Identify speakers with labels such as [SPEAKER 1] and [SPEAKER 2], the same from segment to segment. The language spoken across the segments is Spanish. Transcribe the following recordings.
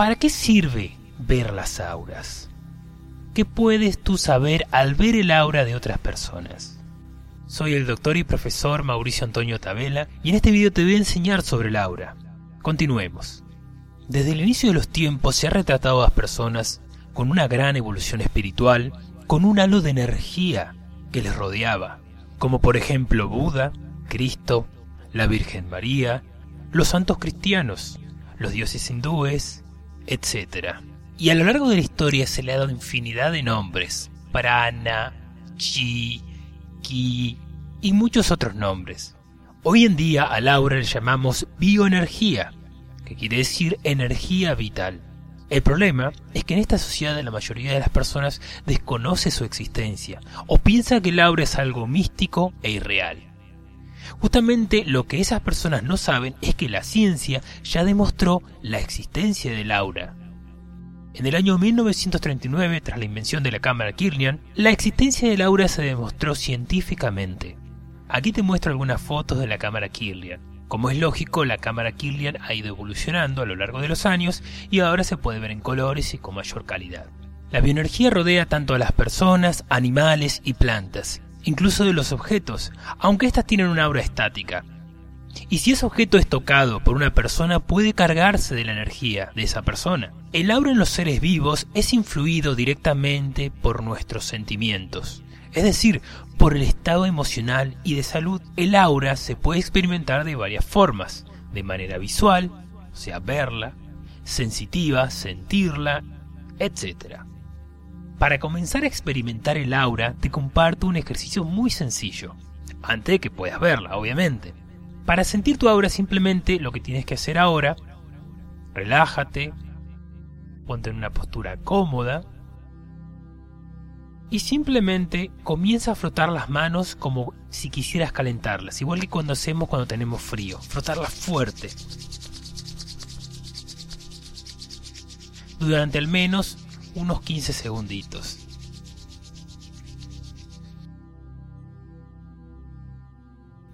[SPEAKER 1] ¿Para qué sirve ver las auras? ¿Qué puedes tú saber al ver el aura de otras personas? Soy el doctor y profesor Mauricio Antonio Tabela y en este video te voy a enseñar sobre el aura. Continuemos. Desde el inicio de los tiempos se ha retratado a las personas con una gran evolución espiritual, con un halo de energía que les rodeaba, como por ejemplo Buda, Cristo, la Virgen María, los santos cristianos, los dioses hindúes, etc. Y a lo largo de la historia se le ha dado infinidad de nombres, prana, chi, ki y muchos otros nombres. Hoy en día al aura le llamamos bioenergía, que quiere decir energía vital. El problema es que en esta sociedad la mayoría de las personas desconoce su existencia o piensa que el aura es algo místico e irreal. Justamente lo que esas personas no saben es que la ciencia ya demostró la existencia del aura. En el año 1939, tras la invención de la cámara Kirlian, la existencia del aura se demostró científicamente. Aquí te muestro algunas fotos de la cámara Kirlian. Como es lógico, la cámara Kirlian ha ido evolucionando a lo largo de los años y ahora se puede ver en colores y con mayor calidad. La bioenergía rodea tanto a las personas, animales y plantas, incluso de los objetos, aunque éstas tienen una aura estática. Y si ese objeto es tocado por una persona, puede cargarse de la energía de esa persona. El aura en los seres vivos es influido directamente por nuestros sentimientos, es decir, por el estado emocional y de salud. El aura se puede experimentar de varias formas, de manera visual, o sea, verla, sensitiva, sentirla, etc. Para comenzar a experimentar el aura, te comparto un ejercicio muy sencillo, antes de que puedas verla, obviamente. Para sentir tu aura simplemente lo que tienes que hacer ahora, relájate, ponte en una postura cómoda y simplemente comienza a frotar las manos como si quisieras calentarlas, igual que cuando hacemos cuando tenemos frío, frotarlas fuerte. Durante al menos unos 15 segunditos.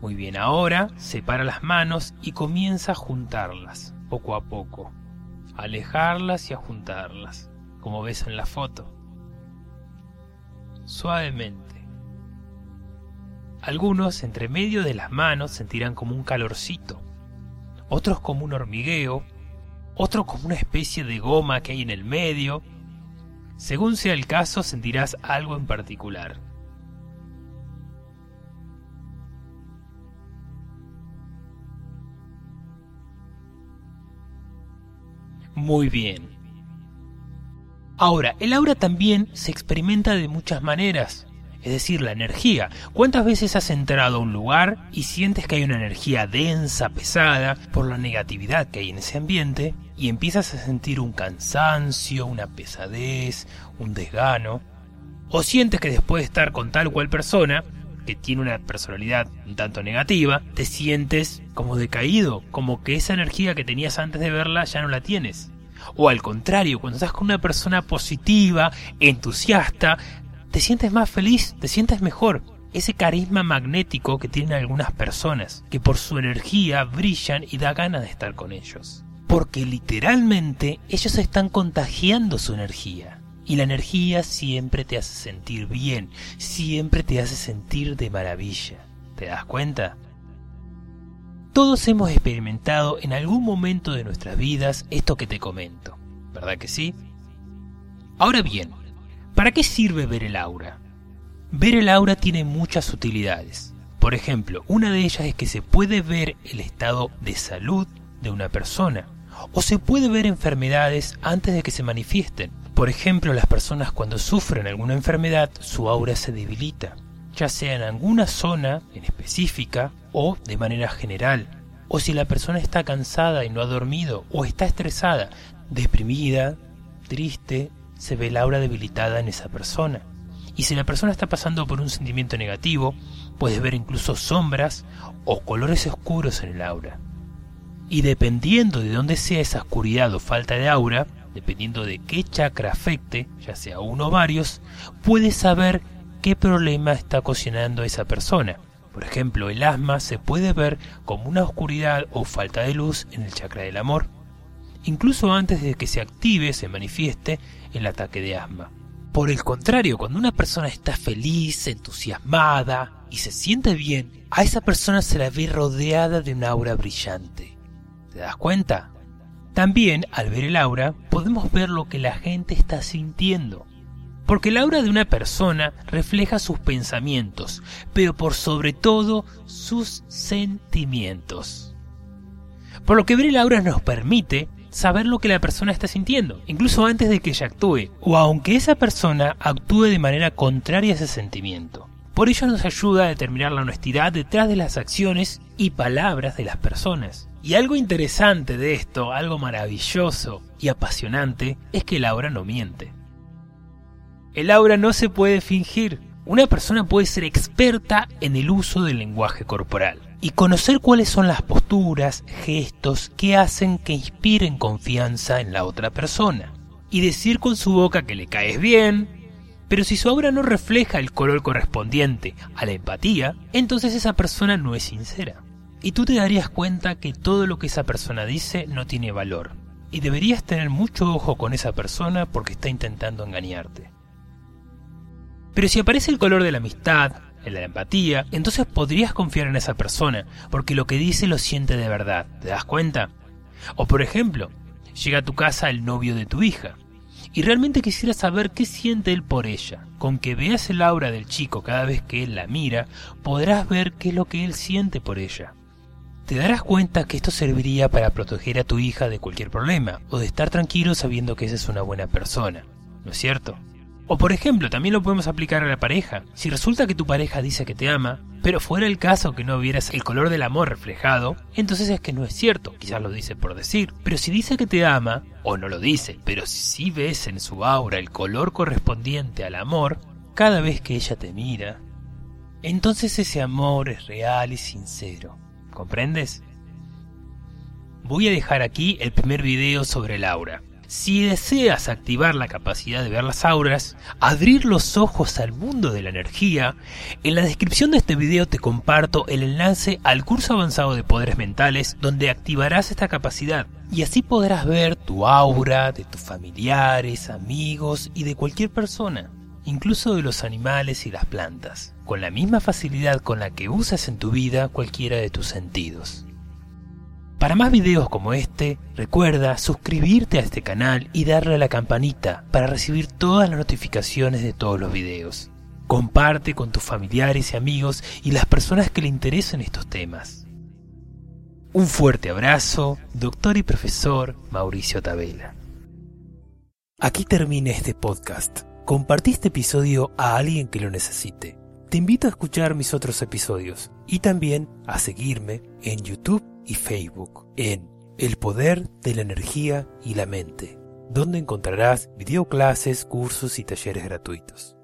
[SPEAKER 1] Muy bien, ahora separa las manos y comienza a juntarlas, poco a poco. A alejarlas y a juntarlas, como ves en la foto. Suavemente. Algunos entre medio de las manos sentirán como un calorcito, otros como un hormigueo, otros como una especie de goma que hay en el medio, según sea el caso, sentirás algo en particular. Muy bien. Ahora, el aura también se experimenta de muchas maneras es decir, la energía. ¿Cuántas veces has entrado a un lugar y sientes que hay una energía densa, pesada, por la negatividad que hay en ese ambiente, y empiezas a sentir un cansancio, una pesadez, un desgano? ¿O sientes que después de estar con tal o cual persona, que tiene una personalidad un tanto negativa, te sientes como decaído, como que esa energía que tenías antes de verla ya no la tienes? O al contrario, cuando estás con una persona positiva, entusiasta, te sientes más feliz, te sientes mejor. Ese carisma magnético que tienen algunas personas, que por su energía brillan y da ganas de estar con ellos. Porque literalmente ellos están contagiando su energía. Y la energía siempre te hace sentir bien, siempre te hace sentir de maravilla. ¿Te das cuenta? Todos hemos experimentado en algún momento de nuestras vidas esto que te comento, ¿verdad que sí? Ahora bien, ¿Para qué sirve ver el aura? Ver el aura tiene muchas utilidades. Por ejemplo, una de ellas es que se puede ver el estado de salud de una persona o se puede ver enfermedades antes de que se manifiesten. Por ejemplo, las personas cuando sufren alguna enfermedad, su aura se debilita, ya sea en alguna zona en específica o de manera general. O si la persona está cansada y no ha dormido o está estresada, deprimida, triste, se ve el aura debilitada en esa persona. Y si la persona está pasando por un sentimiento negativo, puedes ver incluso sombras o colores oscuros en el aura. Y dependiendo de dónde sea esa oscuridad o falta de aura, dependiendo de qué chakra afecte, ya sea uno o varios, puedes saber qué problema está ocasionando esa persona. Por ejemplo, el asma se puede ver como una oscuridad o falta de luz en el chakra del amor, incluso antes de que se active, se manifieste el ataque de asma. Por el contrario, cuando una persona está feliz, entusiasmada y se siente bien, a esa persona se la ve rodeada de un aura brillante. ¿Te das cuenta? También, al ver el aura, podemos ver lo que la gente está sintiendo. Porque el aura de una persona refleja sus pensamientos, pero por sobre todo sus sentimientos. Por lo que ver el aura nos permite saber lo que la persona está sintiendo, incluso antes de que ella actúe, o aunque esa persona actúe de manera contraria a ese sentimiento. Por ello nos ayuda a determinar la honestidad detrás de las acciones y palabras de las personas. Y algo interesante de esto, algo maravilloso y apasionante, es que el aura no miente. El aura no se puede fingir. Una persona puede ser experta en el uso del lenguaje corporal y conocer cuáles son las posturas, gestos que hacen que inspiren confianza en la otra persona. Y decir con su boca que le caes bien, pero si su aura no refleja el color correspondiente a la empatía, entonces esa persona no es sincera. Y tú te darías cuenta que todo lo que esa persona dice no tiene valor. Y deberías tener mucho ojo con esa persona porque está intentando engañarte. Pero si aparece el color de la amistad, de la empatía, entonces podrías confiar en esa persona, porque lo que dice lo siente de verdad, ¿te das cuenta? O por ejemplo, llega a tu casa el novio de tu hija, y realmente quisiera saber qué siente él por ella. Con que veas el aura del chico cada vez que él la mira, podrás ver qué es lo que él siente por ella. Te darás cuenta que esto serviría para proteger a tu hija de cualquier problema, o de estar tranquilo sabiendo que esa es una buena persona, ¿no es cierto? O por ejemplo, también lo podemos aplicar a la pareja. Si resulta que tu pareja dice que te ama, pero fuera el caso que no vieras el color del amor reflejado, entonces es que no es cierto, quizás lo dice por decir. Pero si dice que te ama, o no lo dice, pero si ves en su aura el color correspondiente al amor, cada vez que ella te mira, entonces ese amor es real y sincero. ¿Comprendes? Voy a dejar aquí el primer video sobre el aura. Si deseas activar la capacidad de ver las auras, abrir los ojos al mundo de la energía, en la descripción de este video te comparto el enlace al curso avanzado de poderes mentales donde activarás esta capacidad y así podrás ver tu aura de tus familiares, amigos y de cualquier persona, incluso de los animales y las plantas, con la misma facilidad con la que usas en tu vida cualquiera de tus sentidos. Para más videos como este, recuerda suscribirte a este canal y darle a la campanita para recibir todas las notificaciones de todos los videos. Comparte con tus familiares y amigos y las personas que le interesen estos temas. Un fuerte abrazo, doctor y profesor Mauricio Tabela. Aquí termina este podcast. Compartí este episodio a alguien que lo necesite. Te invito a escuchar mis otros episodios y también a seguirme en YouTube y Facebook en El Poder de la Energía y la Mente, donde encontrarás videoclases, cursos y talleres gratuitos.